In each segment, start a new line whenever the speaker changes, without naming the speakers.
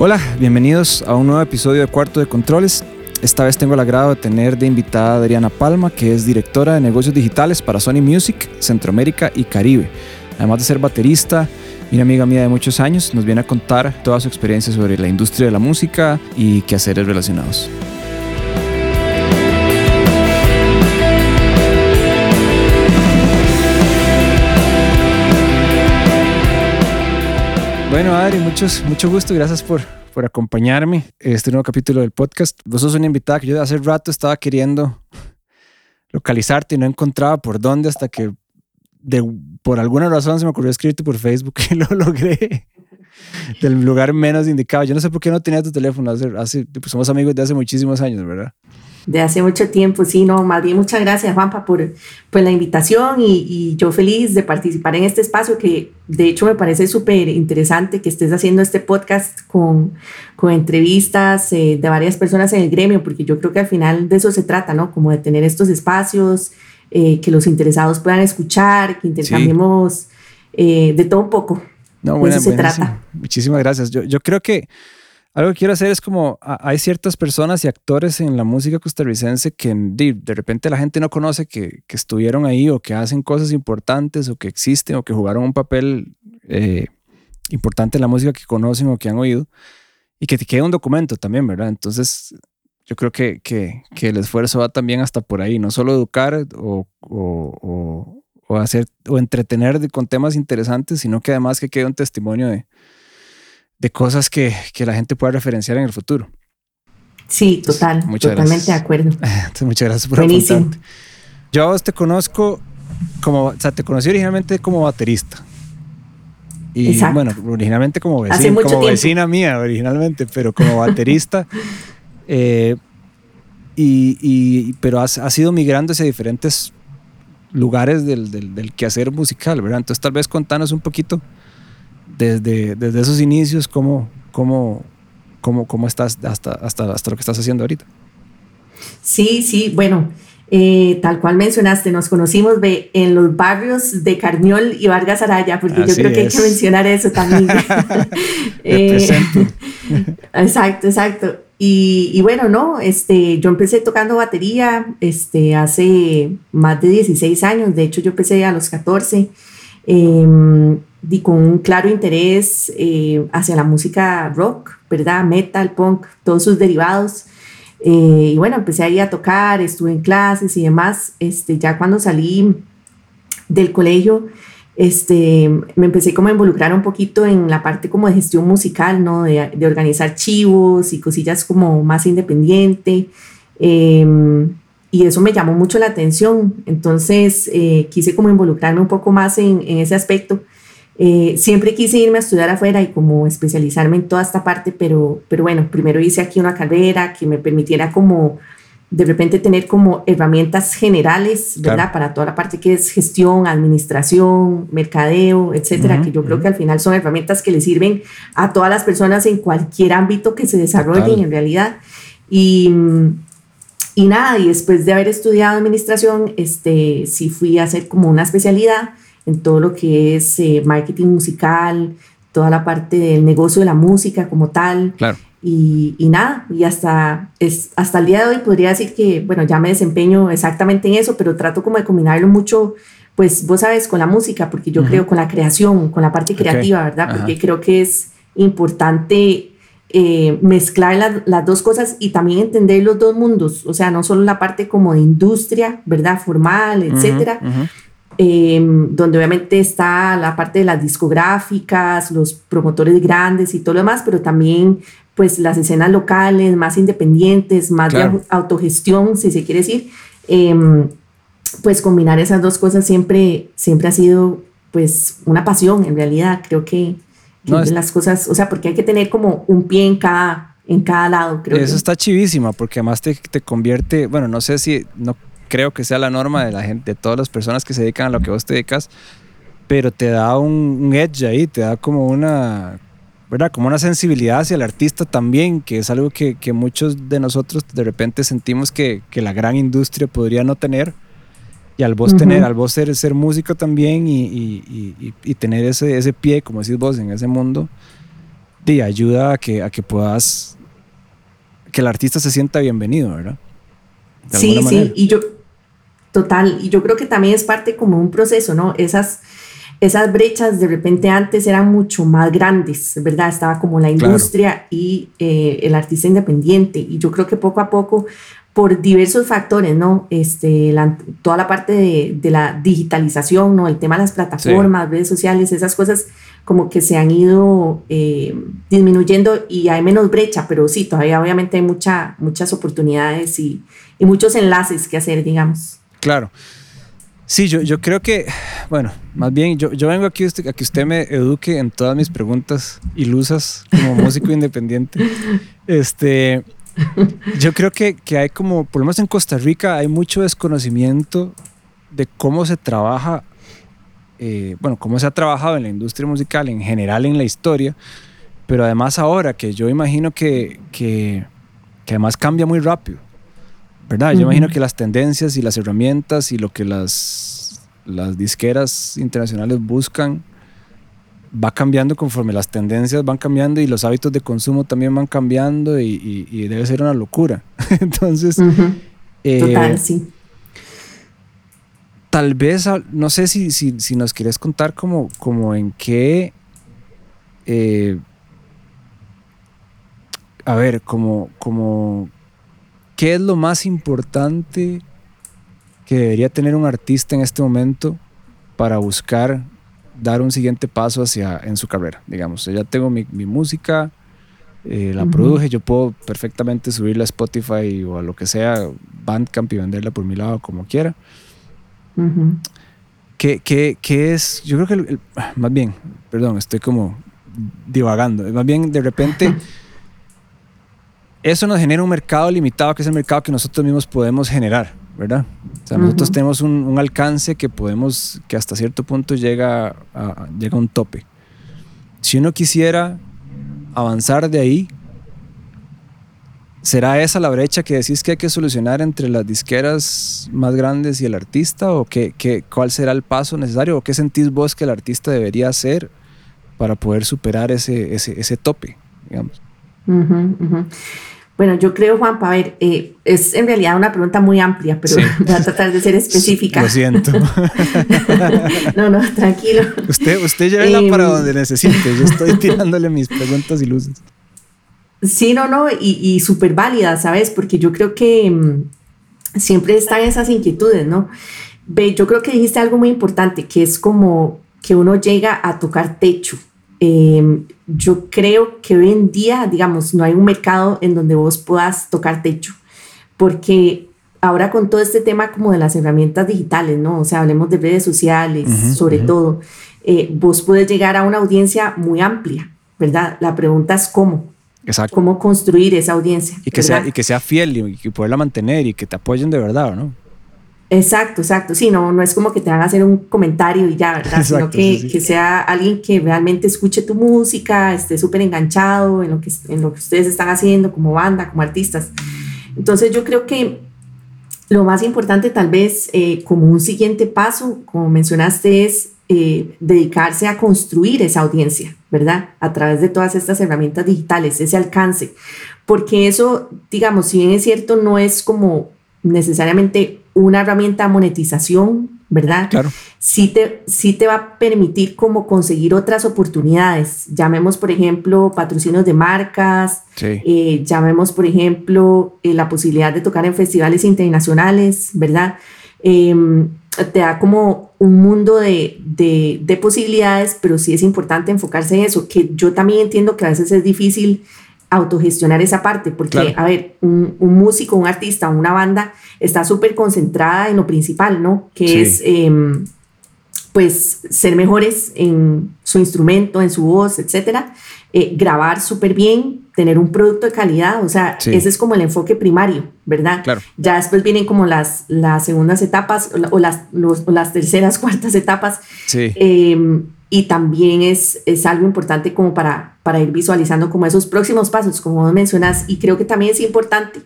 Hola, bienvenidos a un nuevo episodio de Cuarto de Controles. Esta vez tengo el agrado de tener de invitada a Adriana Palma, que es directora de negocios digitales para Sony Music, Centroamérica y Caribe. Además de ser baterista y una amiga mía de muchos años, nos viene a contar toda su experiencia sobre la industria de la música y quehaceres relacionados. Muchos, mucho gusto. Gracias por, por acompañarme en este nuevo capítulo del podcast. Vos sos una invitada que yo hace rato estaba queriendo localizarte y no encontraba por dónde hasta que de, por alguna razón se me ocurrió escribirte por Facebook y lo logré del lugar menos indicado. Yo no sé por qué no tenía tu teléfono. Hace, pues somos amigos de hace muchísimos años, ¿verdad?
De hace mucho tiempo. Sí, no, más bien muchas gracias, Juanpa, por, por la invitación y, y, yo feliz de participar en este espacio que de hecho me parece súper interesante que estés haciendo este podcast con, con entrevistas eh, de varias personas en el gremio, porque yo creo que al final de eso se trata, ¿no? Como de tener estos espacios, eh, que los interesados puedan escuchar, que intercambiemos eh, de todo un poco.
No, bueno, se trata. Muchísimas gracias. Yo, yo creo que algo que quiero hacer es como hay ciertas personas y actores en la música costarricense que de, repente la gente no conoce que, que, estuvieron ahí o que hacen cosas importantes o que existen o que jugaron un papel eh, importante en la música que conocen o que han oído y que te quede un documento también, ¿verdad? Entonces yo creo que, que, que el esfuerzo va también hasta por ahí, no solo educar o, o, o hacer o entretener con temas interesantes, sino que además que quede un testimonio de de cosas que, que la gente pueda referenciar en el futuro.
Sí, total, totalmente de acuerdo.
Entonces, muchas gracias por Buenísimo. Yo te conozco como, o sea, te conocí originalmente como baterista. Y bueno, originalmente como vecina, como vecina mía, originalmente, pero como baterista. eh, y, y, pero has, has, ido migrando hacia diferentes lugares del, del, del, quehacer musical, ¿verdad? Entonces, tal vez contanos un poquito desde, desde esos inicios, ¿cómo, cómo, cómo, cómo estás hasta, hasta, hasta lo que estás haciendo ahorita?
Sí, sí, bueno, eh, tal cual mencionaste, nos conocimos en los barrios de Carniol y Vargas Araya, porque yo creo que hay que mencionar eso también. eh, exacto, exacto. Y, y, bueno, no, este, yo empecé tocando batería este, hace más de 16 años, de hecho yo empecé a los 14. Eh, di con un claro interés eh, hacia la música rock, ¿verdad? Metal, punk, todos sus derivados. Eh, y bueno, empecé ahí a tocar, estuve en clases y demás. Este, ya cuando salí del colegio, este, me empecé como a involucrar un poquito en la parte como de gestión musical, ¿no? De, de organizar chivos y cosillas como más independiente. Em, y eso me llamó mucho la atención. Entonces eh, quise como involucrarme un poco más en, en ese aspecto. Eh, siempre quise irme a estudiar afuera y como especializarme en toda esta parte, pero, pero bueno, primero hice aquí una carrera que me permitiera como de repente tener como herramientas generales, ¿verdad? Para toda la parte que es gestión, administración, mercadeo, etcétera, que yo creo que al final son herramientas que le sirven a todas las personas en cualquier ámbito que se desarrollen en realidad. Y, y nada, y después de haber estudiado administración, este, sí fui a hacer como una especialidad en todo lo que es eh, marketing musical, toda la parte del negocio de la música como tal.
Claro.
Y, y, nada, y hasta, es, hasta el día de hoy podría decir que, bueno, ya me desempeño exactamente en eso, pero trato como de combinarlo mucho, pues vos sabes, con la música, porque yo creo con la creación, con la parte creativa, ¿verdad? Porque creo que es importante eh, mezclar las dos cosas y también entender los dos mundos, o sea, no solo la parte como de industria, ¿verdad? Formal, etcétera, Em, donde obviamente está la parte de las discográficas, los promotores grandes y todo lo demás, pero también pues las escenas locales, más independientes, más de autogestión, si se quiere decir. Em, pues combinar esas dos cosas siempre, siempre ha sido pues una pasión en realidad. Creo que, las cosas, o sea, porque hay que tener como un pie en cada, en cada lado. Creo
Eso está chivísima, porque además te, te, convierte, bueno, no sé si, no creo que sea la norma de la gente, de todas las personas que se dedican a lo que vos te dedicas, pero te da un, edge ahí, te da como una, ¿verdad? Como una sensibilidad hacia el artista también, que es algo que, que muchos de nosotros de repente sentimos que, que, la gran industria podría no tener. Y al vos tener, al vos ser, ser músico también y, y, y, y, tener ese, ese pie, como decís vos, en ese mundo, y ayuda a que, a que puedas, que el artista se sienta bienvenido, ¿verdad?
sí, sí, y yo, total, y yo creo que también es parte como un proceso, ¿no? Esas, esas brechas de repente antes eran mucho más grandes, ¿verdad? Estaba como la industria y eh, el artista independiente, y yo creo que poco a poco por diversos factores, ¿no? Este, toda la parte de, la digitalización, ¿no? El tema de las plataformas, redes sociales, esas cosas como que se han ido eh, disminuyendo y hay menos brecha, pero sí, todavía obviamente hay mucha, muchas oportunidades y, y muchos enlaces que hacer, digamos.
Claro. Sí, yo, yo creo que, bueno, más bien yo, yo vengo aquí a que usted me eduque en todas mis preguntas ilusas como músico independiente. Este, yo creo que, que, hay como, por lo menos en Costa Rica, hay mucho desconocimiento de cómo se trabaja, eh, bueno, cómo se ha trabajado en la industria musical en general en la historia, pero además ahora que yo imagino que, que, que además cambia muy rápido, ¿verdad? Yo imagino que las tendencias y las herramientas y lo que las, las disqueras internacionales buscan va cambiando conforme las tendencias van cambiando y los hábitos de consumo también van cambiando y, debe ser una locura. Entonces,
eh, Total, sí.
Tal vez, no sé si, si, nos quieres contar como, como en qué, eh, a ver, como, como, ¿qué es lo más importante que debería tener un artista en este momento para buscar dar un siguiente paso hacia en su carrera, digamos. Ya tengo mi, música, eh, la produje, yo puedo perfectamente subirla a Spotify o a lo que sea, Bandcamp y venderla por mi lado como quiera. ¿Qué, es? Yo creo que, más bien, perdón, estoy como divagando, más bien de repente... eso nos genera un mercado limitado, que es el mercado que nosotros mismos podemos generar. ¿verdad? O sea, nosotros tenemos un, alcance que podemos, que hasta cierto punto llega a, llega a un tope. Si uno quisiera avanzar de ahí, ¿será esa la brecha que decís que hay que solucionar entre las disqueras más grandes y el artista? ¿O qué, qué, cuál será el paso necesario? ¿O qué sentís vos que el artista debería hacer para poder superar ese, ese, ese tope, digamos?
Bueno, yo creo, Juan, para ver, eh, es en realidad una pregunta muy amplia, pero voy a tratar de ser específica.
Lo siento.
no, no, tranquilo.
Usted, usted llévela para em, donde necesite. Yo estoy tirándole mis preguntas y luces.
Sí, no, no, y, y súper válida, ¿sabes? Porque yo creo que mm, siempre están esas inquietudes, ¿no? Ve, yo creo que dijiste algo muy importante, que es como que uno llega a tocar techo. Eh, yo creo que hoy en día, digamos, no hay un mercado en donde vos puedas tocar techo, porque ahora con todo este tema como de las herramientas digitales, ¿no? O sea, hablemos de redes sociales, sobre todo, eh, vos puedes llegar a una audiencia muy amplia, ¿verdad? La pregunta es cómo. Exacto. ¿Cómo construir esa audiencia?
Y que, sea, y que sea fiel y, y poderla mantener y que te apoyen de verdad, ¿no?
Exacto, exacto. Sí, no, no es como que te van a hacer un comentario y ya, ¿verdad? Sino que, que, sea alguien que realmente escuche tu música, esté súper enganchado en lo, que, en lo que ustedes están haciendo como banda, como artistas. Entonces yo creo que lo más importante tal vez eh, como un siguiente paso, como mencionaste, es eh, dedicarse a construir esa audiencia, ¿verdad? A través de todas estas herramientas digitales, ese alcance. Porque eso, digamos, si bien es cierto, no es como necesariamente una herramienta de monetización, ¿verdad?
Claro.
Sí te, sí te va a permitir como conseguir otras oportunidades. Llamemos, por ejemplo, patrocinios de marcas, eh, llamemos, por ejemplo, eh, la posibilidad de tocar en festivales internacionales, ¿verdad? Em, te da como un mundo de, de, de, posibilidades, pero sí es importante enfocarse en eso, que yo también entiendo que a veces es difícil autogestionar esa parte, porque, a ver, un, músico, un artista, una banda está súper concentrada en lo principal, ¿no? Que es, em, pues, ser mejores en su instrumento, en su voz, etcétera, eh, grabar súper bien, tener un producto de calidad, o sea, ese es como el enfoque primario, ¿verdad?
Claro.
Ya después vienen como las, las segundas etapas o, las, las terceras, cuartas etapas.
Sí.
Em, y también es, es algo importante como para, para ir visualizando como esos próximos pasos, como mencionas, y creo que también es importante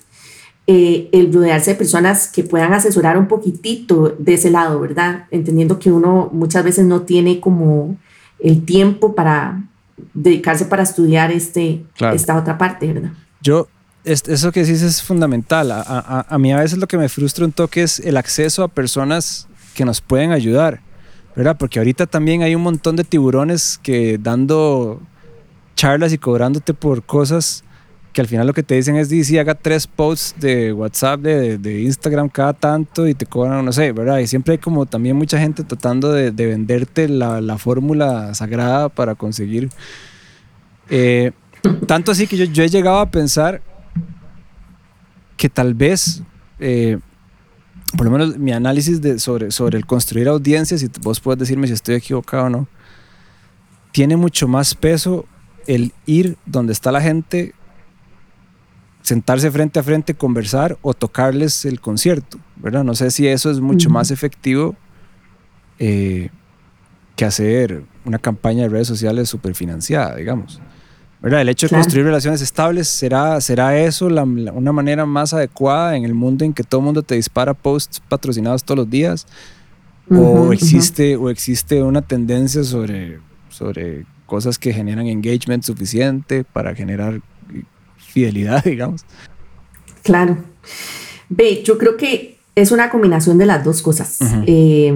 eh, el rodearse de personas que puedan asesorar un poquitito de ese lado, ¿verdad? Entendiendo que uno muchas veces no tiene como el tiempo para, dedicarse para estudiar este, esta otra parte, ¿verdad?
Yo, eso que dices es fundamental. A, a, a, mí a veces lo que me frustra un toque es el acceso a personas que nos pueden ayudar, ¿verdad? Porque ahorita también hay un montón de tiburones que dando charlas y cobrándote por cosas que al final lo que te dicen es, si haga tres posts de WhatsApp, de, de, Instagram cada tanto y te cobran, no sé, ¿verdad? Y siempre hay como también mucha gente tratando de, de venderte la, la, fórmula sagrada para conseguir. Eh, tanto así que yo, yo, he llegado a pensar que tal vez, eh, por lo menos mi análisis de, sobre, sobre el construir audiencias, y vos puedes decirme si estoy equivocado o no, tiene mucho más peso el ir donde está la gente sentarse frente a frente, conversar o tocarles el concierto, ¿verdad? No sé si eso es mucho más efectivo eh, que hacer una campaña de redes sociales súper financiada, digamos. ¿Verdad? El hecho de construir relaciones estables, ¿será, será eso una manera más adecuada en el mundo en que todo el mundo te dispara posts patrocinados todos los días? ¿O, existe, ¿O existe una tendencia sobre, sobre cosas que generan engagement suficiente para generar fidelidad, digamos.
Claro. Ve, yo creo que es una combinación de las dos cosas. Eh,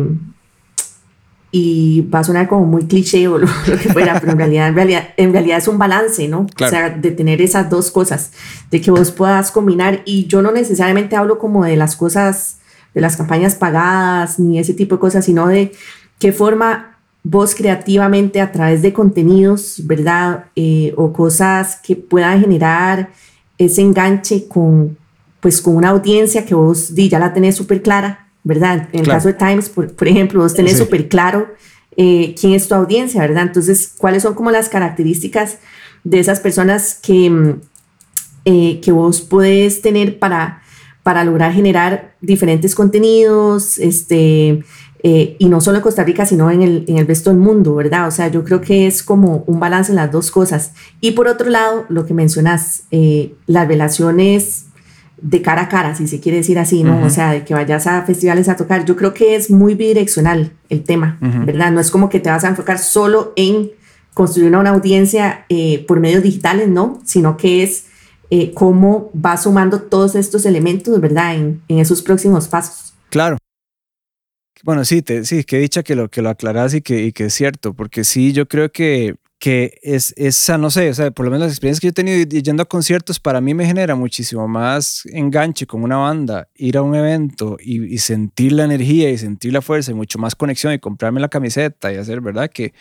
y va a sonar como muy cliché o lo, que fuera, pero en realidad, en realidad, es un balance, ¿no? O sea, de tener esas dos cosas, de que vos puedas combinar. Y yo no necesariamente hablo como de las cosas, de las campañas pagadas, ni ese tipo de cosas, sino de qué forma vos creativamente a través de contenidos, ¿verdad? Eh, o cosas que puedan generar ese enganche con, pues, con una audiencia que vos di, ya la tenés súper clara, ¿verdad? En el caso de Times, por, ejemplo, vos tenés súper claro eh, quién es tu audiencia, ¿verdad? Entonces, ¿cuáles son como las características de esas personas que, mm, eh, que vos puedes tener para, para lograr generar diferentes contenidos, este, eh, y no solo en Costa Rica, sino en el, en el resto del mundo, ¿verdad? O sea, yo creo que es como un balance en las dos cosas. Y por otro lado, lo que mencionas, eh, las relaciones de cara a cara, si se quiere decir así, ¿no? O sea, de que vayas a festivales a tocar, yo creo que es muy bidireccional el tema, ¿verdad? No es como que te vas a enfocar solo en construir una, audiencia eh, por medios digitales, ¿no? Sino que es cómo vas sumando todos estos elementos, ¿verdad? En, en esos próximos pasos.
Claro, bueno, sí, te, sí, que dicha que lo, que lo aclaras y que, y que es cierto, porque sí, yo creo que, que es esa, no sé, o sea, por lo menos las experiencias que yo he tenido yendo a conciertos, para mí me genera muchísimo más enganche con una banda, ir a un evento y, sentir la energía y sentir la fuerza y mucho más conexión y comprarme la camiseta y hacer, ¿verdad? Que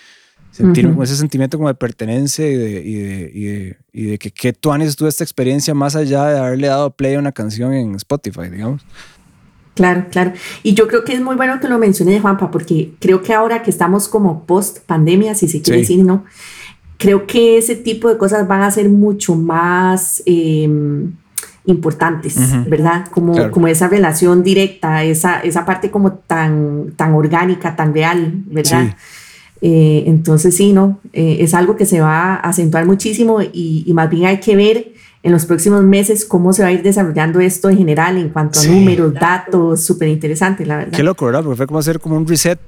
sentir ese sentimiento como de pertenencia y de, y de, y de, y de que, tú has tú esta experiencia más allá de haberle dado play a una canción en Spotify, digamos.
Claro, claro. Y yo creo que es muy bueno que lo mencione Juanpa, porque creo que ahora que estamos como post pandemia, si se quiere decir, ¿no? Creo que ese tipo de cosas van a ser mucho más em, importantes, ¿verdad? Como, como esa relación directa, esa, esa parte como tan, tan orgánica, tan real, ¿verdad? Eh, entonces sí, ¿no? Eh, es algo que se va a acentuar muchísimo y, y más bien hay que ver en los próximos meses cómo se va a ir desarrollando esto en general en cuanto a números, datos, súper interesante, la verdad.
Qué loco, ¿verdad? Porque fue como hacer como un reset,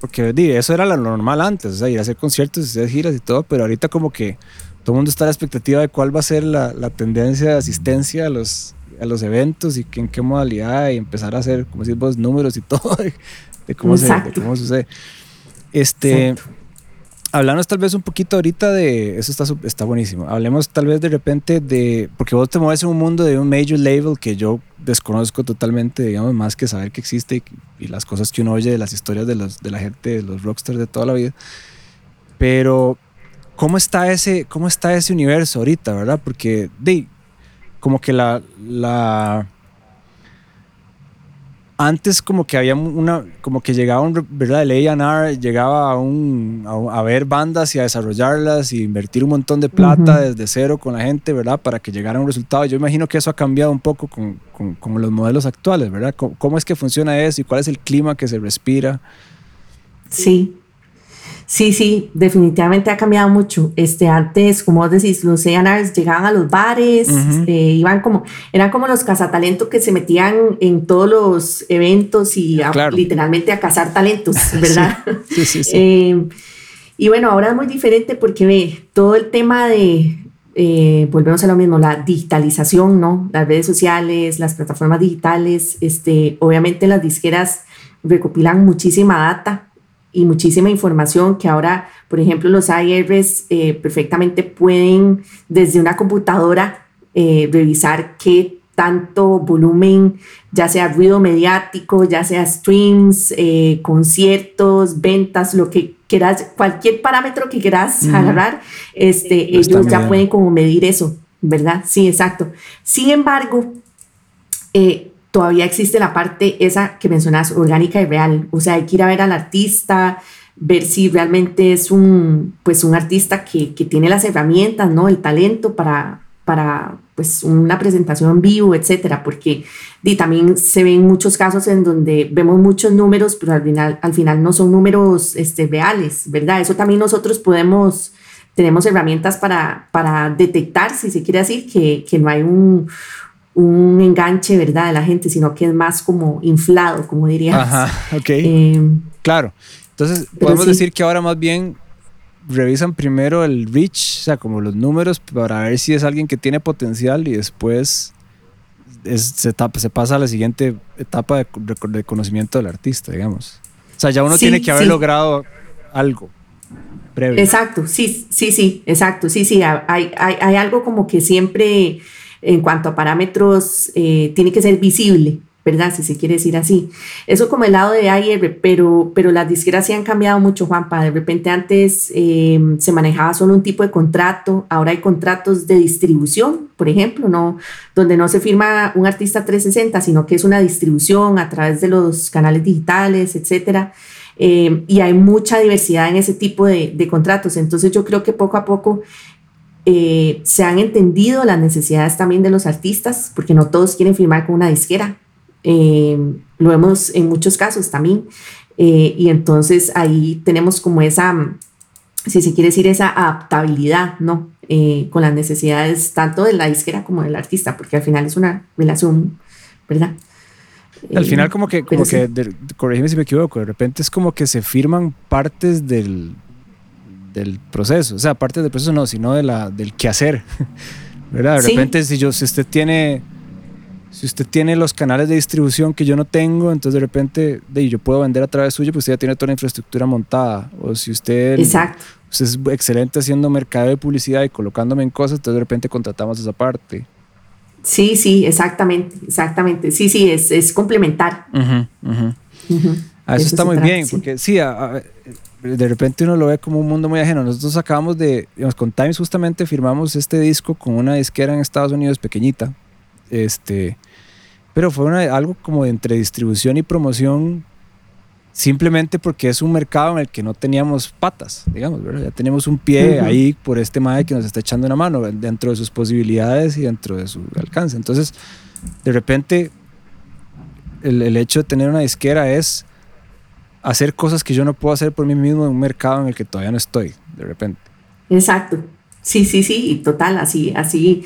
porque eso era lo normal antes, o sea, ir a hacer conciertos, hacer giras y todo, pero ahorita como que todo el mundo está a la expectativa de cuál va a ser la, la tendencia de asistencia a los, a los eventos y en qué modalidad y empezar a hacer, como decís vos, números y todo de, cómo, se, de cómo sucede. Este, Hablamos tal vez un poquito ahorita de, eso está, está buenísimo, hablemos tal vez de repente de, porque vos te mueves en un mundo de un major label que yo desconozco totalmente, digamos, más que saber que existe y, las cosas que uno oye de las historias de, los, de la gente, de los rockstars de toda la vida. Pero, ¿cómo está ese, cómo está ese universo ahorita, verdad? Porque, de, como que la, la antes como que había una, como que llegaba un, ¿verdad? El A&R llegaba a, un, a, ver bandas y a desarrollarlas y invertir un montón de plata desde cero con la gente, ¿verdad? Para que llegara un resultado. Yo imagino que eso ha cambiado un poco con, con, con los modelos actuales, ¿verdad? ¿Cómo, ¿Cómo, es que funciona eso y cuál es el clima que se respira?
Sí, Sí, sí, definitivamente ha cambiado mucho. Este, antes, como vos decís, los A&Rs llegaban a los bares, este, iban como, eran como los cazatalentos que se metían en todos los eventos y literalmente a cazar talentos, ¿verdad? Sí, sí, sí. Eh, Y bueno, ahora es muy diferente porque ve todo el tema de, eh, volvemos a lo mismo, la digitalización, ¿no? Las redes sociales, las plataformas digitales, este, obviamente las disqueras recopilan muchísima data y muchísima información que ahora, por ejemplo, los IRs eh, perfectamente pueden desde una computadora eh, revisar qué tanto volumen, ya sea ruido mediático, ya sea streams, eh, conciertos, ventas, lo que quieras, cualquier parámetro que quieras agarrar, este, ellos ya pueden como medir eso, ¿verdad? Sí, exacto. Sin embargo, todavía existe la parte esa que mencionas, orgánica y real. O sea, hay que ir a ver al artista, ver si realmente es un, pues un artista que, que tiene las herramientas, ¿no? El talento para, para pues una presentación en vivo, etcétera, porque y también se ven muchos casos en donde vemos muchos números, pero al final, al final no son números este, reales, ¿verdad? Eso también nosotros podemos, tenemos herramientas para, para detectar, si se quiere decir, que, que no hay un, un enganche, ¿verdad?, de la gente, sino que es más como inflado, como dirías.
Ajá, ok. Eh, claro. Entonces, podemos decir que ahora más bien revisan primero el reach, o sea, como los números, para ver si es alguien que tiene potencial y después se, se, pasa a la siguiente etapa de, de, conocimiento del artista, digamos. O sea, ya uno tiene que haber logrado algo. Previo.
Exacto, sí, sí, sí, exacto, sí, sí, hay, hay, hay algo como que siempre en cuanto a parámetros, eh, tiene que ser visible, ¿verdad? Si se quiere decir así. Eso como el lado de AIR, pero, pero las disqueras sí han cambiado mucho, Juanpa. De repente antes eh, se manejaba solo un tipo de contrato, ahora hay contratos de distribución, por ejemplo, ¿no? donde no se firma un artista 360, sino que es una distribución a través de los canales digitales, etcétera. Eh, y hay mucha diversidad en ese tipo de, de contratos. Entonces yo creo que poco a poco eh, se han entendido las necesidades también de los artistas, porque no todos quieren firmar con una disquera. Eh, lo vemos en muchos casos también. Eh, y entonces ahí tenemos como esa, si se quiere decir, esa adaptabilidad, ¿no? con las necesidades tanto de la disquera como del artista, porque al final es una relación, ¿verdad?
Al final como que, como que corrígeme si me equivoco, de repente es como que se firman partes del, del proceso. O sea, aparte del proceso no, sino de la, del quehacer. ¿Verdad? De repente, si, yo, si usted tiene... Si usted tiene los canales de distribución que yo no tengo, entonces de repente de, yo puedo vender a través suyo, pues usted ya tiene toda la infraestructura montada. O si usted,
Exacto.
usted es excelente haciendo mercado de publicidad y colocándome en cosas, entonces de repente contratamos esa parte.
Sí, sí, exactamente, exactamente. Sí, sí, es, es complementar.
Uh eso, está muy bien, porque sí, de repente uno lo ve como un mundo muy ajeno. Nosotros acabamos de, digamos, con Times justamente firmamos este disco con una disquera en Estados Unidos pequeñita, este, pero fue una, algo como de entre distribución y promoción simplemente porque es un mercado en el que no teníamos patas, digamos, ¿verdad? Ya tenemos un pie ahí por este madre que nos está echando una mano dentro de sus posibilidades y dentro de su alcance. Entonces, de repente, el, el hecho de tener una disquera es hacer cosas que yo no puedo hacer por mí mismo en un mercado en el que todavía no estoy, de repente.
Exacto. Sí, sí, sí, total, así, así,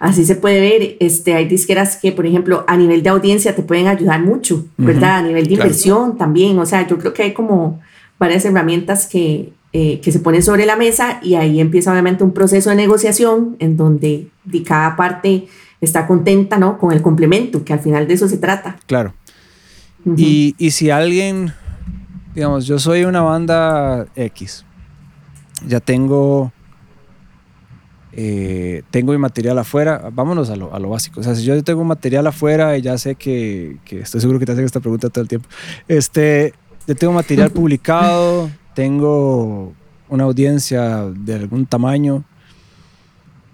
así se puede ver. Este, hay disqueras que, por ejemplo, a nivel de audiencia te pueden ayudar mucho, ¿verdad? a nivel de inversión también. O sea, yo creo que hay como varias herramientas que, eh, que se ponen sobre la mesa y ahí empieza obviamente un proceso de negociación en donde de cada parte está contenta, ¿no? Con el complemento, que al final de eso se trata.
Claro. y, y si alguien digamos, yo soy una banda X. Ya tengo. Eh, tengo mi material afuera. Vámonos a lo, a lo, básico. O sea, si yo tengo material afuera y ya sé que, que, estoy seguro que te hacen esta pregunta todo el tiempo. Este, yo tengo material publicado, tengo una audiencia de algún tamaño.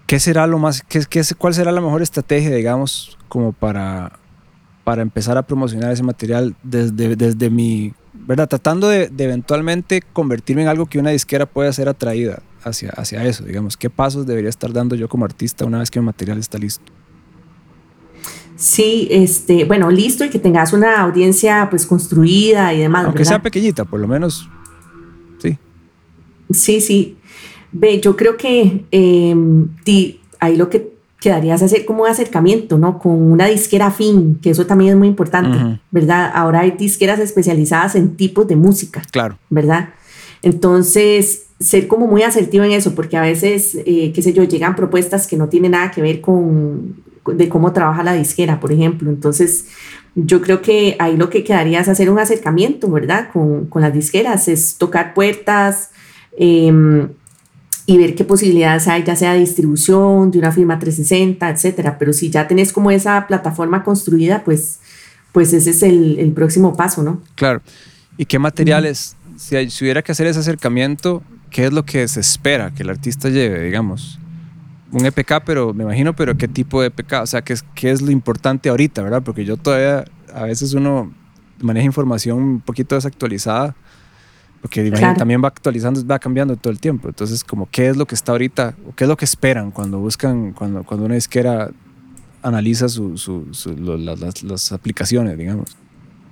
¿Qué será lo más, qué, qué, cuál será la mejor estrategia, digamos, como para, para empezar a promocionar ese material desde, desde mi ¿verdad? Tratando de, eventualmente convertirme en algo que una disquera pueda ser atraída hacia, hacia eso, digamos. ¿Qué pasos debería estar dando yo como artista una vez que mi material está listo?
Sí, este, bueno, listo y que tengas una audiencia pues construida y demás.
Aunque sea pequeñita, por lo menos, sí.
Sí, sí. Ve, yo creo que eh, ahí lo que quedarías hacer como un acercamiento, ¿no? Con una disquera fin, que eso también es muy importante, ¿verdad? Ahora hay disqueras especializadas en tipos de música.
Claro.
¿Verdad? Entonces, ser como muy asertivo en eso, porque a veces, eh, qué sé yo, llegan propuestas que no tienen nada que ver con de cómo trabaja la disquera, por ejemplo. Entonces, yo creo que ahí lo que quedaría es hacer un acercamiento, ¿verdad? Con, con las disqueras, es tocar puertas em, y ver qué posibilidades hay, ya sea de distribución, de una firma 360, etcétera. Pero si ya tenés como esa plataforma construida, pues, pues ese es el, el próximo paso, ¿no?
Claro. ¿Y qué materiales, si, si hubiera que hacer ese acercamiento, qué es lo que se espera que el artista lleve, digamos? un EPK, pero me imagino, pero qué tipo de EPK, o sea, qué es, qué es lo importante ahorita, ¿verdad? Porque yo todavía, a veces uno maneja información un poquito desactualizada, porque también va actualizando, va cambiando todo el tiempo. Entonces, como, ¿qué es lo que está ahorita, o qué es lo que esperan cuando buscan, cuando, cuando una disquera analiza su, su, las, las aplicaciones, digamos?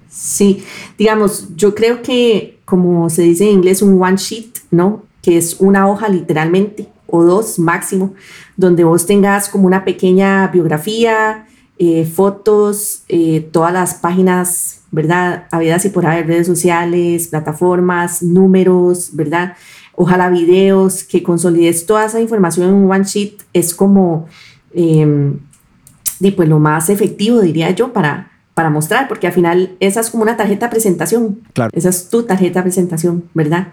Sí, digamos, yo creo que, como se dice en inglés, un one sheet, ¿no? Que es una hoja literalmente o dos máximo, donde vos tengas como una pequeña biografía, eh, fotos, eh, todas las páginas, ¿verdad? Habidas y por haber redes sociales, plataformas, números, ¿verdad? Ojalá videos, que consolides toda esa información en un one sheet es como, eh, pues lo más efectivo, diría yo, para, para mostrar, porque al final esa es como una tarjeta de presentación.
Claro.
Esa es tu tarjeta de presentación, ¿verdad?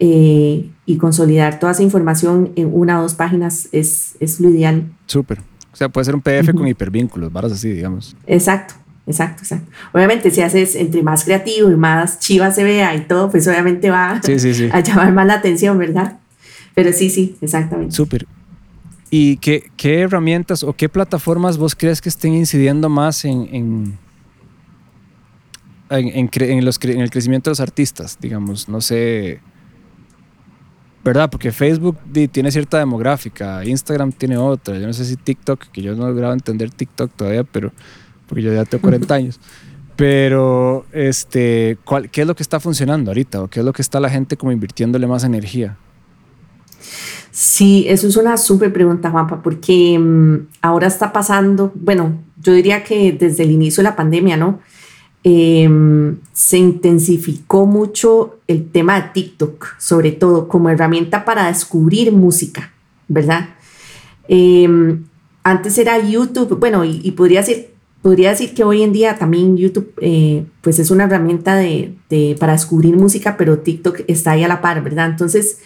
Eh, y consolidar toda esa información en una o dos páginas es, es lo ideal.
Súper. O sea, puede ser un PDF con hipervínculos, varas así, digamos.
Exacto, exacto, exacto. Obviamente, si haces entre más creativo y más chiva se vea y todo, pues obviamente va a llamar más la atención, ¿verdad? Pero sí, sí, exactamente.
Súper. ¿Y qué, qué, herramientas o qué plataformas vos crees que estén incidiendo más en, en, en, en, los, en el crecimiento de los artistas? Digamos, no sé, ¿verdad? Porque Facebook tiene cierta demográfica, Instagram tiene otra, yo no sé si TikTok, que yo no he logrado entender TikTok todavía, pero porque yo ya tengo 40 años. Pero, este, ¿cuál, ¿qué es lo que está funcionando ahorita? ¿O qué es lo que está la gente como invirtiéndole más energía?
Sí, eso es una súper pregunta, Juanpa, porque mm, ahora está pasando, bueno, yo diría que desde el inicio de la pandemia, ¿no? Em, se intensificó mucho el tema de TikTok, sobre todo como herramienta para descubrir música, ¿verdad? Em, antes era YouTube, bueno, y, podría, decir, podría decir que hoy en día también YouTube eh, pues es una herramienta de, para descubrir música, pero TikTok está ahí a la par, ¿verdad? Entonces,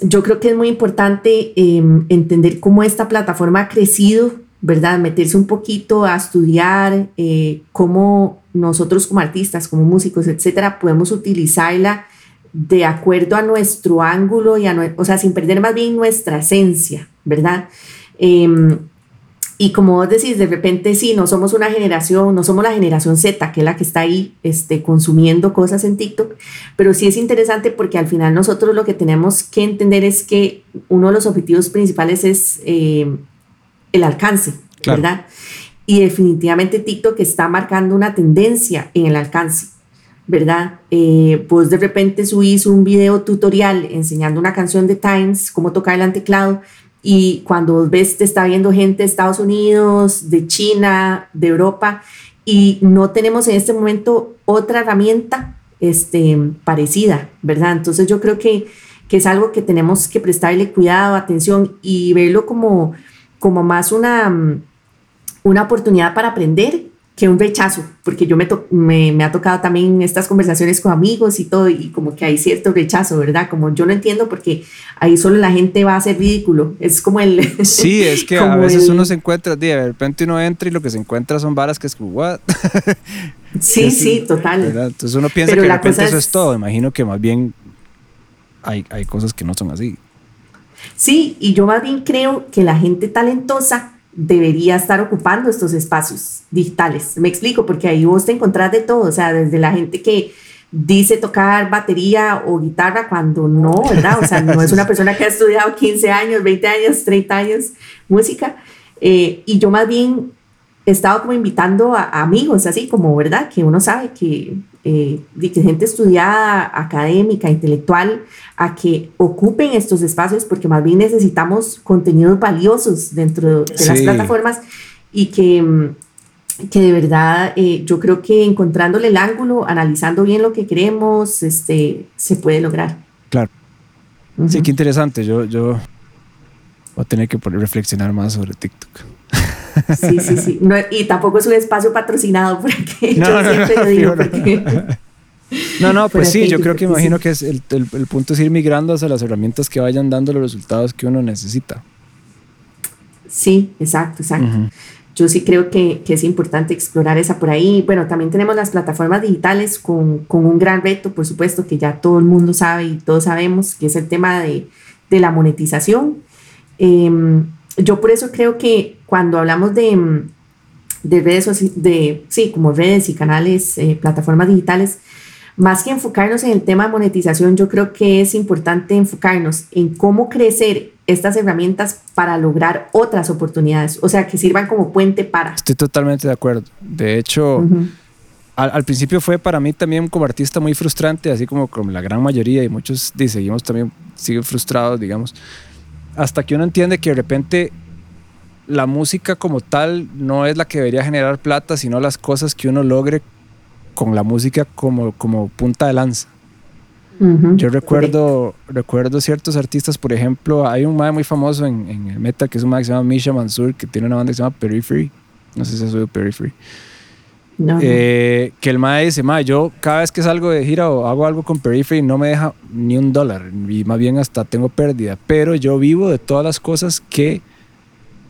yo creo que es muy importante em, entender cómo esta plataforma ha crecido, ¿verdad? Meterse un poquito a estudiar eh, cómo nosotros como artistas, como músicos, etcétera, podemos utilizarla de acuerdo a nuestro ángulo y a, o sea, sin perder más bien nuestra esencia, ¿verdad? Em, y como vos decís, de repente sí, no somos una generación, no somos la generación Z, que es la que está ahí este, consumiendo cosas en TikTok, pero sí es interesante porque al final nosotros lo que tenemos que entender es que uno de los objetivos principales es eh, el alcance, ¿verdad? Y definitivamente TikTok está marcando una tendencia en el alcance, ¿verdad? Eh, pues de repente subís un video tutorial enseñando una canción de Times, cómo tocar el teclado, y cuando ves te está viendo gente de Estados Unidos, de China, de Europa, y no tenemos en este momento otra herramienta este, parecida, ¿verdad? Entonces yo creo que, que es algo que tenemos que prestarle cuidado, atención y verlo como, como más una una oportunidad para aprender que un rechazo, porque yo me, me, me, ha tocado también estas conversaciones con amigos y todo, y como que hay cierto rechazo, ¿verdad? Como yo no entiendo porque ahí solo la gente va a ser ridículo, es como el...
Sí, es que a veces uno se encuentra, de repente uno entra y lo que se encuentra son varas que es como, ¿what?
Sí, sí, total.
Entonces uno piensa que de repente eso es todo, imagino que más bien hay, hay cosas que no son así.
Sí, y yo más bien creo que la gente talentosa debería estar ocupando estos espacios digitales. Me explico, porque ahí vos te encontrás de todo, o sea, desde la gente que dice tocar batería o guitarra cuando no, ¿verdad? O sea, no es una persona que ha estudiado 15 años, 20 años, 30 años música. Eh, y yo más bien he estado como invitando a, amigos, así como, ¿verdad? Que uno sabe que, eh, gente estudiada, académica, intelectual, a que ocupen estos espacios porque más bien necesitamos contenidos valiosos dentro de las plataformas y que, mm, que de verdad eh, yo creo que encontrándole el ángulo, analizando bien lo que queremos, este, se puede lograr.
Claro. Sí, qué interesante. Yo, yo voy a tener que reflexionar más sobre TikTok.
Sí, sí, sí. y tampoco es un espacio patrocinado porque no, yo no, siempre no, digo
No, no, pues sí, yo creo que imagino que es el, el, punto es ir migrando hacia las herramientas que vayan dando los resultados que uno necesita.
Sí, exacto, exacto. Yo sí creo que, que, es importante explorar esa por ahí. Bueno, también tenemos las plataformas digitales con, con, un gran reto, por supuesto, que ya todo el mundo sabe y todos sabemos, que es el tema de, de la monetización. Em, yo por eso creo que cuando hablamos de, de redes, de, sí, como redes y canales, eh, plataformas digitales, más que enfocarnos en el tema de monetización, yo creo que es importante enfocarnos en cómo crecer estas herramientas para lograr otras oportunidades, o sea, que sirvan como puente para.
Estoy totalmente de acuerdo. De hecho, al, principio fue para mí también como artista muy frustrante, así como, como la gran mayoría y muchos y seguimos también, siguen frustrados, digamos, hasta que uno entiende que de repente la música como tal no es la que debería generar plata, sino las cosas que uno logre con la música como, como punta de lanza. Yo recuerdo, recuerdo ciertos artistas, por ejemplo, hay un mae muy famoso en, en, el metal que es un mae que se llama Misha Mansur, que tiene una banda que se llama Periphery. No sé si has oído Periphery. Eh, que el mae dice, mae, yo cada vez que salgo de gira o hago algo con Periphery no me deja ni un dólar y más bien hasta tengo pérdida, pero yo vivo de todas las cosas que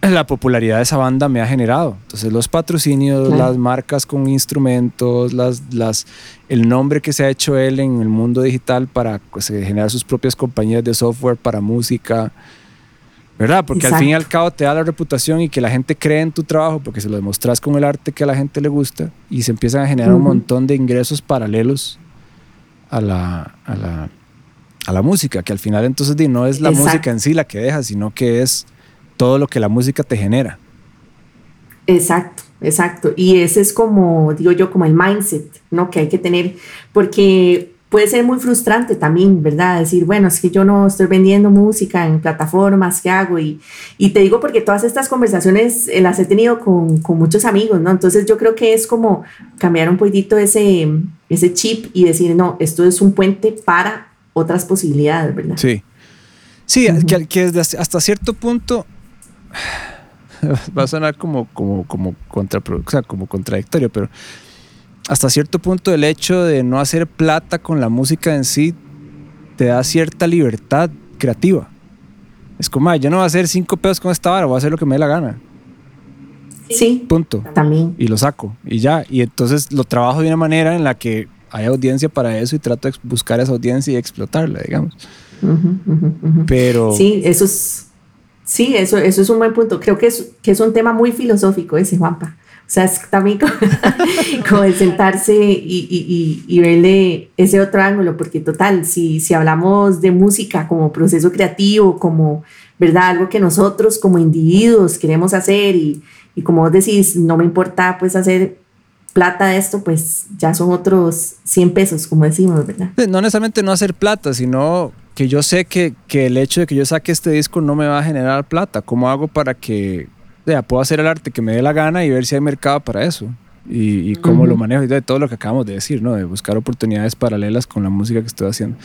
la popularidad de esa banda me ha generado. Entonces los patrocinios, las marcas con instrumentos, las, las, el nombre que se ha hecho él en el mundo digital para pues, generar sus propias compañías de software para música. ¿Verdad? Porque al fin y al cabo te da la reputación y que la gente cree en tu trabajo porque se lo demostras con el arte que a la gente le gusta y se empiezan a generar un montón de ingresos paralelos a la, a la, a la música, que al final entonces no es la música en sí la que deja, sino que es todo lo que la música te genera.
Exacto, exacto. Y ese es como, digo yo, como el mindset, ¿no? Que hay que tener, porque puede ser muy frustrante también, ¿verdad? Decir, bueno, es que yo no estoy vendiendo música en plataformas, ¿qué hago? Y, y te digo porque todas estas conversaciones eh, las he tenido con, con, muchos amigos, ¿no? Entonces yo creo que es como cambiar un poquito ese, ese chip y decir, no, esto es un puente para otras posibilidades, ¿verdad?
Sí. Sí, que, que hasta cierto punto va a sonar como, como, como, como contradictorio, pero hasta cierto punto el hecho de no hacer plata con la música en sí te da cierta libertad creativa. Es como, yo no voy a hacer cinco pedos con esta vara, voy a hacer lo que me dé la gana.
Sí.
Punto.
También.
Y lo saco. Y ya. Y entonces lo trabajo de una manera en la que hay audiencia para eso y trato de buscar esa audiencia y explotarla, digamos. Pero.
Sí, eso es Sí, eso, eso es un buen punto. Creo que es, que es un tema muy filosófico ese, Juanpa. O sea, es también como, el sentarse y, y, y, verle ese otro ángulo, porque total, si, si hablamos de música como proceso creativo, como, ¿verdad? Algo que nosotros como individuos queremos hacer y, y como vos decís, no me importa pues hacer plata de esto, pues ya son otros 100 pesos, como decimos, ¿verdad?
No necesariamente no hacer plata, sino que yo sé que, que, el hecho de que yo saque este disco no me va a generar plata. ¿Cómo hago para que ya, pueda hacer el arte que me dé la gana y ver si hay mercado para eso? Y, y cómo lo manejo y de todo lo que acabamos de decir, ¿no? De buscar oportunidades paralelas con la música que estoy haciendo.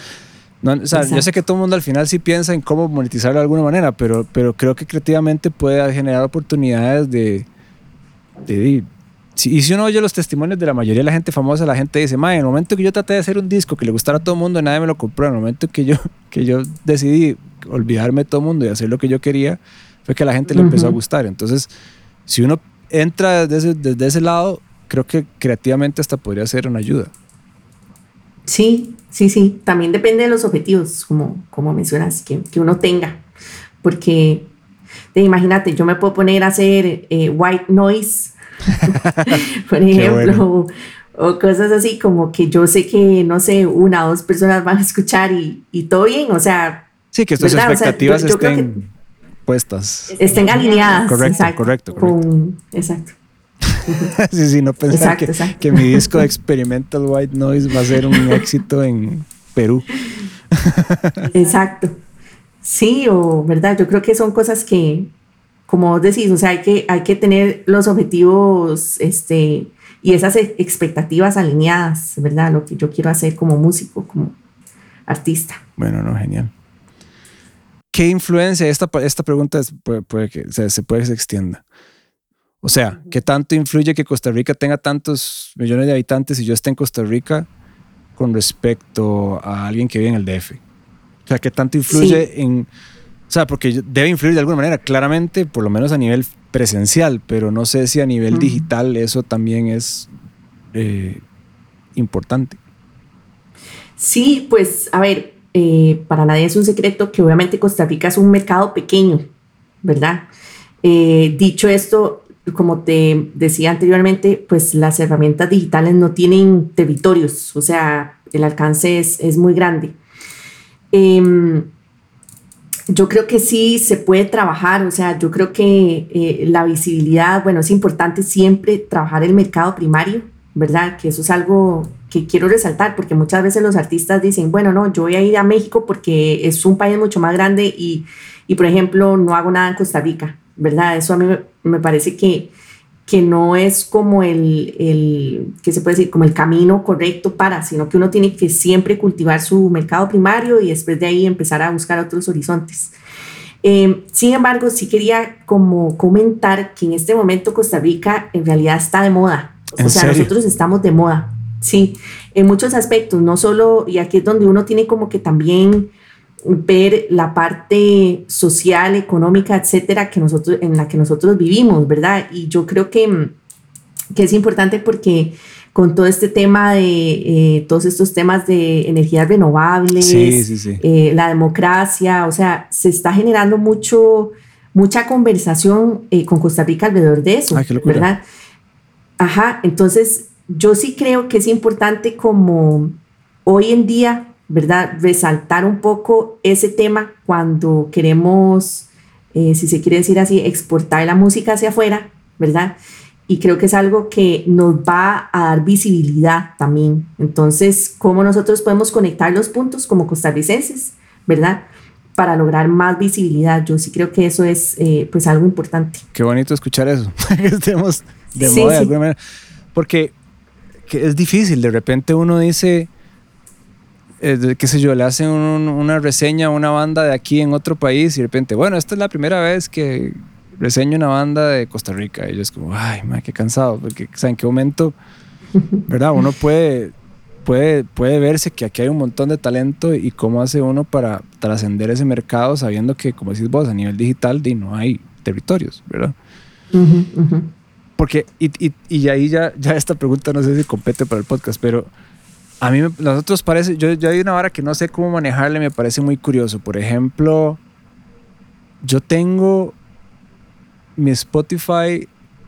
No, o sea, yo sé que todo el mundo al final sí piensa en cómo monetizarlo de alguna manera, pero, pero creo que creativamente puede generar oportunidades de, de y si uno oye los testimonios de la mayoría de la gente famosa, la gente dice, en el momento que yo traté de hacer un disco que le gustara a todo el mundo, nadie me lo compró. En el momento que yo, que yo decidí olvidarme de todo el mundo y hacer lo que yo quería, fue que a la gente le empezó a gustar. Entonces, si uno entra desde ese, desde ese lado, creo que creativamente hasta podría ser una ayuda.
Sí, sí, sí. También depende de los objetivos, como, como mencionas, que, que uno tenga. Porque, imagínate, yo me puedo poner a hacer eh, white noise por ejemplo, o, cosas así como que yo sé que, no sé, una o dos personas van a escuchar y, y todo bien, o sea...
Sí, que tus expectativas estén
Estén alineadas.
Correcto, correcto,
correcto. exacto.
sí, sí, no pensé que, que, mi disco de Experimental White Noise va a ser un éxito en Perú.
exacto. Sí, o verdad, yo creo que son cosas que, como vos decís, o sea, hay que, hay que tener los objetivos este, y esas e, expectativas alineadas, ¿verdad? Lo que yo quiero hacer como músico, como artista.
Bueno, no, genial. ¿Qué influencia? Esta, esta pregunta puede, que se, puede que se extienda. O sea, ¿qué tanto influye que Costa Rica tenga tantos millones de habitantes y yo esté en Costa Rica con respecto a alguien que vive en el DF? O sea, ¿qué tanto influye en... O sea, porque debe influir de alguna manera, claramente, por lo menos a nivel presencial, pero no sé si a nivel digital eso también es eh, importante.
Sí, pues a ver, eh, para nadie es un secreto que obviamente Costa Rica es un mercado pequeño, ¿verdad? Eh, dicho esto, como te decía anteriormente, pues las herramientas digitales no tienen territorios, o sea, el alcance es, es muy grande. Em, yo creo que sí se puede trabajar, o sea, yo creo que eh, la visibilidad, bueno, es importante siempre trabajar el mercado primario, ¿verdad? Que eso es algo que quiero resaltar, porque muchas veces los artistas dicen, bueno, no, yo voy a ir a México porque es un país mucho más grande y, y por ejemplo, no hago nada en Costa Rica, ¿verdad? Eso a mí me parece que, que no es como el, el, ¿qué se puede decir? Como el camino correcto para, sino que uno tiene que siempre cultivar su mercado primario y después de ahí empezar a buscar otros horizontes. Eh, sin embargo, sí quería como comentar que en este momento Costa Rica en realidad está de moda. O sea, nosotros estamos de moda. Sí, en muchos aspectos, no solo, y aquí es donde uno tiene como que también ver la parte social, económica, etcétera, que nosotros, en la que nosotros vivimos, ¿verdad? Y yo creo que, que es importante porque con todo este tema de eh, todos estos temas de energías renovables, eh, la democracia, o sea, se está generando mucho, mucha conversación eh, con Costa Rica alrededor de eso, ¿verdad? Ajá, entonces yo sí creo que es importante como hoy en día ¿verdad? Resaltar un poco ese tema cuando queremos, eh, si se quiere decir así, exportar la música hacia afuera, ¿verdad? Y creo que es algo que nos va a dar visibilidad también. Entonces, ¿cómo nosotros podemos conectar los puntos como costarricenses, ¿verdad? Para lograr más visibilidad. Yo sí creo que eso es eh, pues algo importante.
Qué bonito escuchar eso, que estemos de moda de alguna manera. Porque es difícil, de repente uno dice eh, qué sé yo, le hacen una reseña a una banda de aquí en otro país y de repente, bueno, esta es la primera vez que reseño una banda de Costa Rica. Y ellos como, ay, man, qué cansado, porque, ¿saben qué momento? ¿Verdad? Uno puede, puede, puede verse que aquí hay un montón de talento y cómo hace uno para trascender ese mercado sabiendo que, como decís vos, a nivel digital no hay territorios, ¿verdad? Porque, y, y, y, ahí ya, ya esta pregunta no sé si compete para el podcast, pero a mí, nosotros parece, yo, yo hay una vara que no sé cómo manejarle, me parece muy curioso. Por ejemplo, yo tengo mi Spotify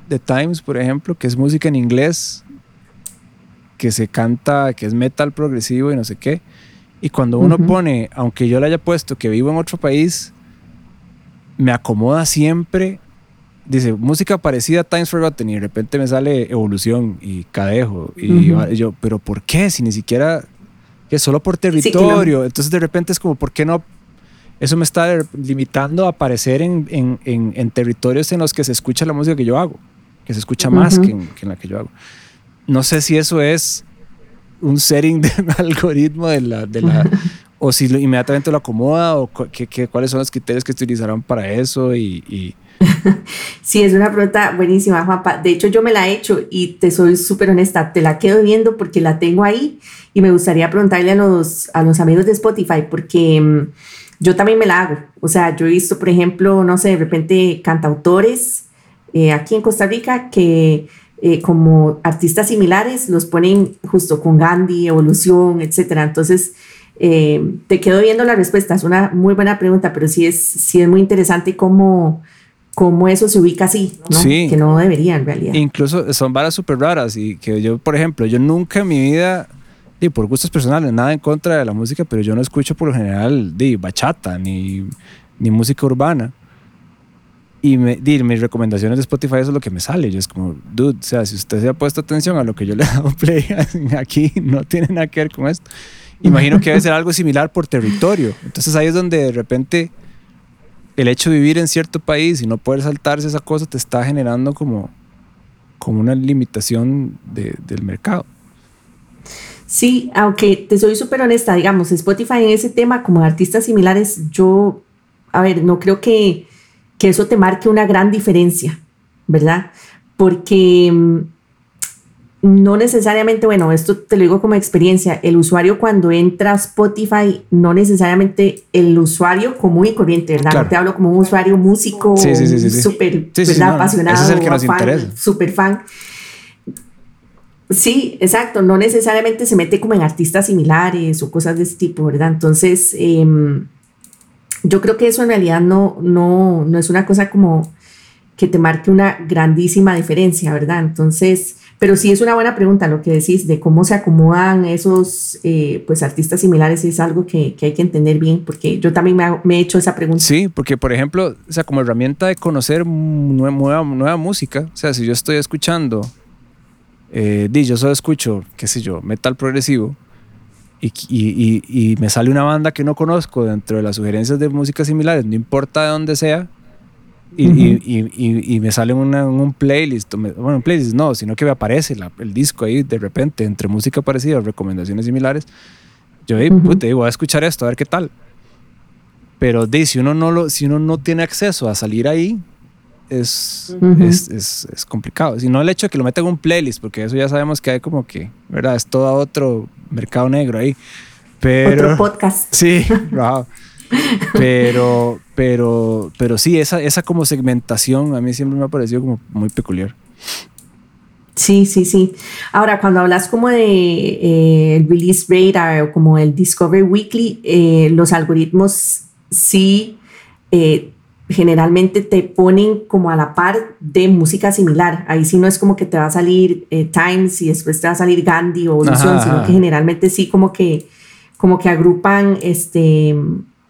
The Times, por ejemplo, que es música en inglés, que se canta, que es metal progresivo y no sé qué. Y cuando uno pone, aunque yo le haya puesto que vivo en otro país, me acomoda siempre dice música parecida a Times Forgotten y de repente me sale Evolución y Cadejo y yo, pero ¿por qué? Si ni siquiera que solo por territorio. Entonces de repente es como, ¿por qué no? Eso me está limitando a aparecer en, en, en, territorios en los que se escucha la música que yo hago, que se escucha más que en, la que yo hago. No sé si eso es un setting de un algoritmo de la, de la o si inmediatamente lo acomoda o qué, cuáles son los criterios que utilizaron para eso y
sí, es una pregunta buenísima, Juanpa. De hecho, yo me la he hecho y te soy súper honesta, te la quedo viendo porque la tengo ahí y me gustaría preguntarle a los, a los amigos de Spotify porque mm, yo también me la hago. O sea, yo he visto, por ejemplo, no sé, de repente cantautores eh, aquí en Costa Rica que eh, como artistas similares los ponen justo con Gandhi, Evolución, etcétera. Entonces, eh, te quedo viendo la respuesta. Es una muy buena pregunta, pero sí es, sí es muy interesante cómo cómo eso se ubica así, ¿no? Sí. Que no debería en realidad.
Incluso son varas súper raras y que yo, por ejemplo, yo nunca en mi vida, y por gustos personales, nada en contra de la música, pero yo no escucho por lo general de bachata ni, ni música urbana. Y me, mis recomendaciones de Spotify eso es lo que me sale. Yo es como, dude, o sea, si usted se ha puesto atención a lo que yo le he dado play aquí, no tiene nada que ver con esto. Imagino que debe ser algo similar por territorio. Entonces ahí es donde de repente el hecho de vivir en cierto país y no poder saltarse esa cosa te está generando como, como una limitación del mercado.
Sí, aunque te soy súper honesta, digamos, Spotify en ese tema, como artistas similares, yo a ver, no creo que, que eso te marque una gran diferencia, ¿verdad? Porque mm, no necesariamente, bueno, esto te lo digo como experiencia, el usuario cuando entra a Spotify, no necesariamente el usuario común y corriente, ¿verdad? te hablo como un usuario músico súper apasionado, es el que nos fan, súper fan. Sí, exacto, no necesariamente se mete como en artistas similares o cosas de ese tipo, ¿verdad? Entonces, em, yo creo que eso en realidad no, no, no es una cosa como que te marque una grandísima diferencia, ¿verdad? Entonces, pero sí es una buena pregunta lo que decís de cómo se acomodan esos eh, pues artistas similares, es algo que, que, hay que entender bien, porque yo también me, he hecho esa pregunta.
Sí, porque por ejemplo, o sea, como herramienta de conocer nueva, nueva, música, o sea, si yo estoy escuchando, eh, yo solo escucho, qué sé yo, metal progresivo, y, y, y, me sale una banda que no conozco dentro de las sugerencias de música similares, no importa de dónde sea, y, y, y, me sale una, un playlist, bueno, un playlist no, sino que me aparece el disco ahí de repente entre música parecida, recomendaciones similares. Yo digo, voy a escuchar esto, a ver qué tal. Pero de, si, uno no lo, si uno no tiene acceso a salir ahí, es, es, es, es, complicado. Si no el hecho de que lo meta en un playlist, porque eso ya sabemos que hay como que, ¿verdad? Es todo otro mercado negro ahí. Pero,
otro podcast.
Sí, wow. Pero, pero, pero sí, esa, esa como segmentación a mí siempre me ha parecido como muy peculiar.
Sí, sí, sí. Ahora, cuando hablas como de eh, el release radar o como el Discover Weekly, eh, los algoritmos sí eh, generalmente te ponen como a la par de música similar. Ahí sí no es como que te va a salir Times y después te va a salir Gandhi o Evolución, sino que generalmente sí como que, como que agrupan este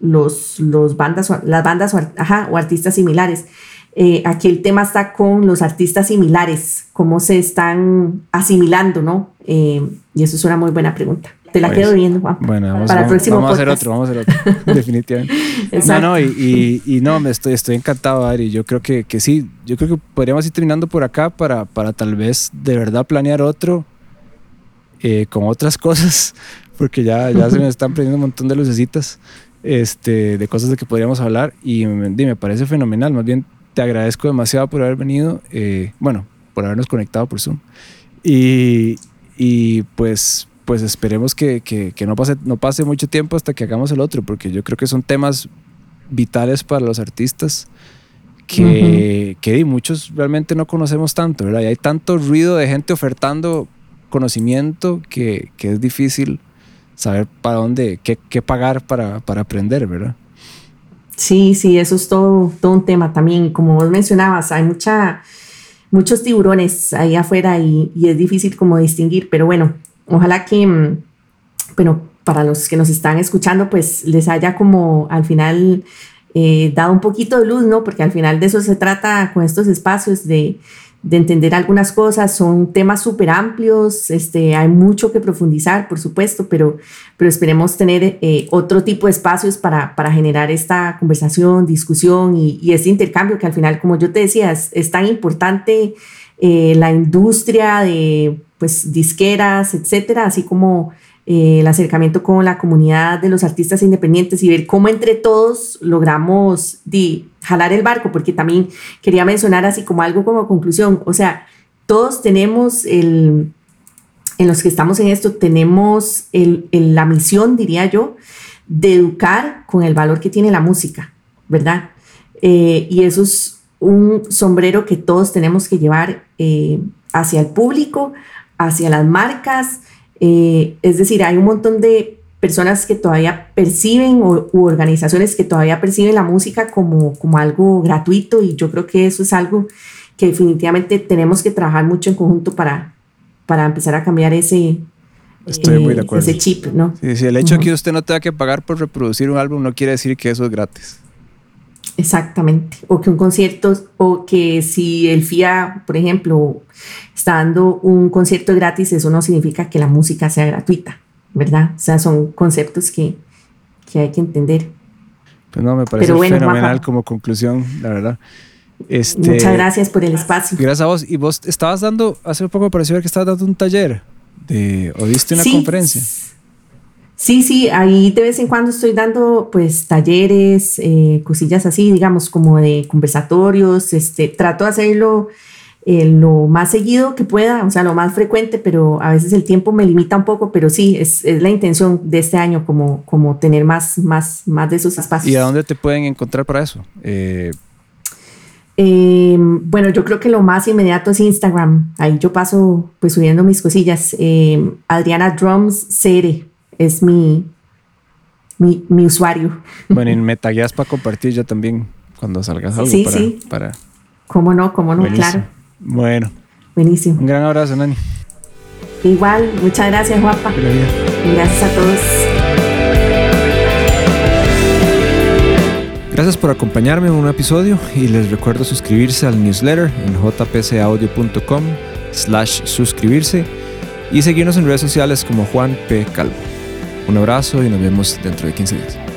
los, los bandas, las bandas o, o artistas similares. Eh, aquí el tema está con los artistas similares, cómo se están asimilando, ¿no? Eh, y eso es una muy buena pregunta. Te la quedo viendo, Juan.
Bueno, vamos, para el próximo vamos a hacer otro, vamos a hacer otro, definitivamente. no, no, y, y, no, me estoy, estoy encantado, Ari. Yo creo que, que sí, yo creo que podríamos ir terminando por acá para, para tal vez de verdad planear otro eh, con otras cosas, porque ya, ya se me están prendiendo un montón de lucecitas este, de cosas de que podríamos hablar y me, me parece fenomenal. Más bien te agradezco demasiado por haber venido, eh, bueno, por habernos conectado por Zoom. Y, y pues, pues esperemos que, que, que, no, pase, no pase mucho tiempo hasta que hagamos el otro, porque yo creo que son temas vitales para los artistas que, que muchos realmente no conocemos tanto, ¿verdad? Y hay tanto ruido de gente ofertando conocimiento que, que es difícil saber para dónde, qué, qué pagar para, para, aprender, ¿verdad?
Sí, sí, eso es todo, todo un tema también. Como vos mencionabas, hay mucha, muchos tiburones ahí afuera y, y es difícil como distinguir, pero bueno, ojalá que, mm, bueno, para los que nos están escuchando, pues les haya como al final eh, dado un poquito de luz, ¿no? Porque al final de eso se trata con estos espacios de, de entender algunas cosas. Son temas súper amplios, este, hay mucho que profundizar, por supuesto, pero, pero esperemos tener eh, otro tipo de espacios para, para, generar esta conversación, discusión y, y, este intercambio que al final, como yo te decía, es, tan importante eh, la industria de pues, disqueras, etcétera, así como eh, el acercamiento con la comunidad de los artistas independientes y ver cómo entre todos logramos jalar el barco, porque también quería mencionar así como algo como conclusión, o sea, todos tenemos el, en los que estamos en esto, tenemos el, la misión, diría yo, de educar con el valor que tiene la música, ¿verdad? Eh, y eso es un sombrero que todos tenemos que llevar eh, hacia el público, hacia las marcas, eh, es decir, hay un montón de personas que todavía perciben o, u organizaciones que todavía perciben la música como, como algo gratuito y yo creo que eso es algo que definitivamente tenemos que trabajar mucho en conjunto para, para empezar a cambiar ese,
Estoy muy de
eh, acuerdo. ese chip, ¿no?
Sí, el hecho de que usted no tenga que pagar por reproducir un álbum no quiere decir que eso es gratis.
Exactamente. O que un concierto, o que si el FIA, por ejemplo, está dando un concierto gratis, eso no significa que la música sea gratuita, ¿verdad? O sea, son conceptos que, que hay que entender.
Pues no, me parece fenomenal como conclusión, la verdad. Este,
Muchas gracias por el espacio.
Gracias a vos. Y vos estabas dando, hace un poco me pareció que estabas dando un taller de, o diste una conferencia.
Sí, sí, ahí de vez en cuando estoy dando pues talleres, eh, cosillas así, digamos, como de conversatorios, este, trato de hacerlo eh, lo más seguido que pueda, o sea, lo más frecuente, pero a veces el tiempo me limita un poco, pero sí, es, es la intención de este año, como, como tener más, más, más de esos espacios.
¿Y a dónde te pueden encontrar para eso? Eh...
bueno, yo creo que lo más inmediato es Instagram. Ahí yo paso pues subiendo mis cosillas. Adriana Drums Cere es mi, mi, mi usuario.
Bueno, y me tagueas para compartir yo también cuando salgas algo.
Sí,
para,
sí.
Para...
¿Cómo no? ¿Cómo no? Claro.
Bueno.
Buenísimo.
Un gran abrazo, Nani.
Igual, muchas gracias, guapa. Gracias a todos.
Gracias por acompañarme en un episodio y les recuerdo suscribirse al newsletter en jpcaudio.com slash suscribirse y seguirnos en redes sociales como Juan P. Calvo. Un abrazo y nos vemos dentro de 15 días.